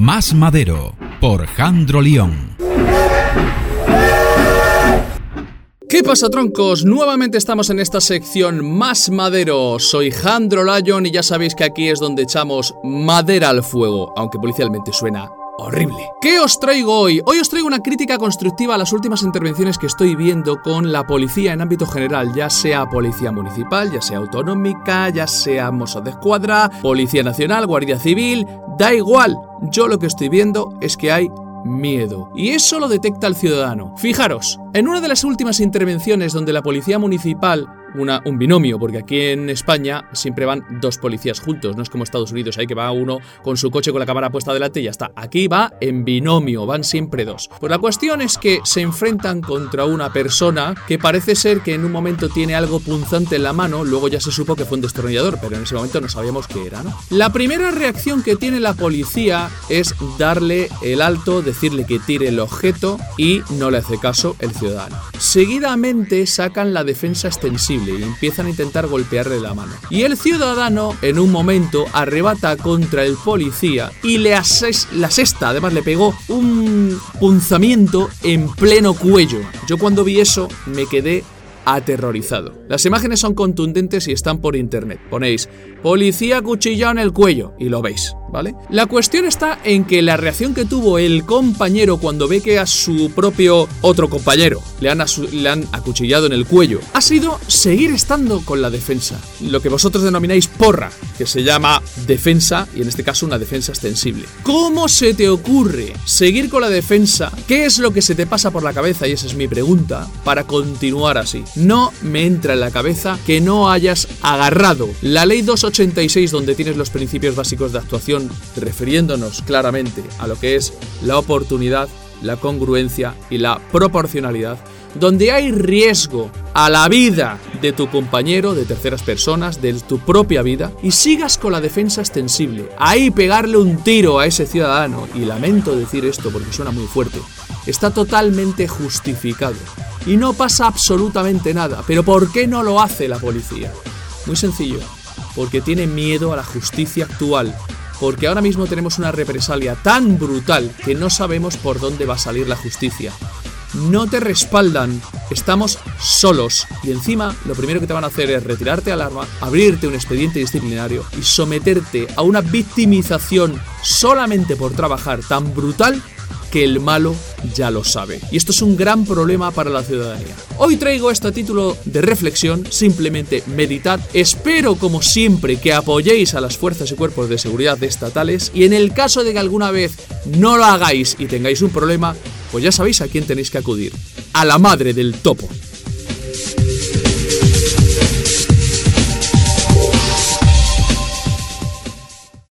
Más Madero por Jandro León. ¿Qué pasa, troncos? Nuevamente estamos en esta sección Más Madero. Soy Jandro Lyon y ya sabéis que aquí es donde echamos madera al fuego, aunque policialmente suena horrible. ¿Qué os traigo hoy? Hoy os traigo una crítica constructiva a las últimas intervenciones que estoy viendo con la policía en ámbito general, ya sea policía municipal, ya sea autonómica, ya sea Mossos de Escuadra, Policía Nacional, Guardia Civil, da igual. Yo lo que estoy viendo es que hay miedo. Y eso lo detecta el ciudadano. Fijaros, en una de las últimas intervenciones donde la policía municipal un binomio, porque aquí en España siempre van dos policías juntos, no es como Estados Unidos, ahí que va uno con su coche con la cámara puesta delante y ya está. Aquí va en binomio, van siempre dos. Pues la cuestión es que se enfrentan contra una persona que parece ser que en un momento tiene algo punzante en la mano, luego ya se supo que fue un destornillador, pero en ese momento no sabíamos qué era, ¿no? La primera reacción que tiene la policía es darle el alto, decirle que tire el objeto y no le hace caso el ciudadano. Seguidamente sacan la defensa extensiva y empiezan a intentar golpearle la mano. Y el ciudadano, en un momento, arrebata contra el policía y le la sexta, además le pegó un punzamiento en pleno cuello. Yo cuando vi eso me quedé aterrorizado. Las imágenes son contundentes y están por internet. Ponéis policía cuchillado en el cuello y lo veis, ¿vale? La cuestión está en que la reacción que tuvo el compañero cuando ve que a su propio otro compañero le han, le han acuchillado en el cuello ha sido seguir estando con la defensa. Lo que vosotros denomináis porra, que se llama defensa y en este caso una defensa extensible. ¿Cómo se te ocurre seguir con la defensa? ¿Qué es lo que se te pasa por la cabeza? Y esa es mi pregunta, para continuar así. No me entra en la cabeza que no hayas agarrado la ley 286 donde tienes los principios básicos de actuación refiriéndonos claramente a lo que es la oportunidad, la congruencia y la proporcionalidad, donde hay riesgo a la vida de tu compañero, de terceras personas, de tu propia vida, y sigas con la defensa extensible. Ahí pegarle un tiro a ese ciudadano, y lamento decir esto porque suena muy fuerte, está totalmente justificado y no pasa absolutamente nada. Pero ¿por qué no lo hace la policía? Muy sencillo, porque tiene miedo a la justicia actual. Porque ahora mismo tenemos una represalia tan brutal que no sabemos por dónde va a salir la justicia. No te respaldan, estamos solos y encima lo primero que te van a hacer es retirarte al arma, abrirte un expediente disciplinario y someterte a una victimización solamente por trabajar tan brutal que el malo ya lo sabe. Y esto es un gran problema para la ciudadanía. Hoy traigo este título de reflexión, simplemente meditad. Espero como siempre que apoyéis a las fuerzas y cuerpos de seguridad estatales y en el caso de que alguna vez no lo hagáis y tengáis un problema, pues ya sabéis a quién tenéis que acudir. A la madre del topo.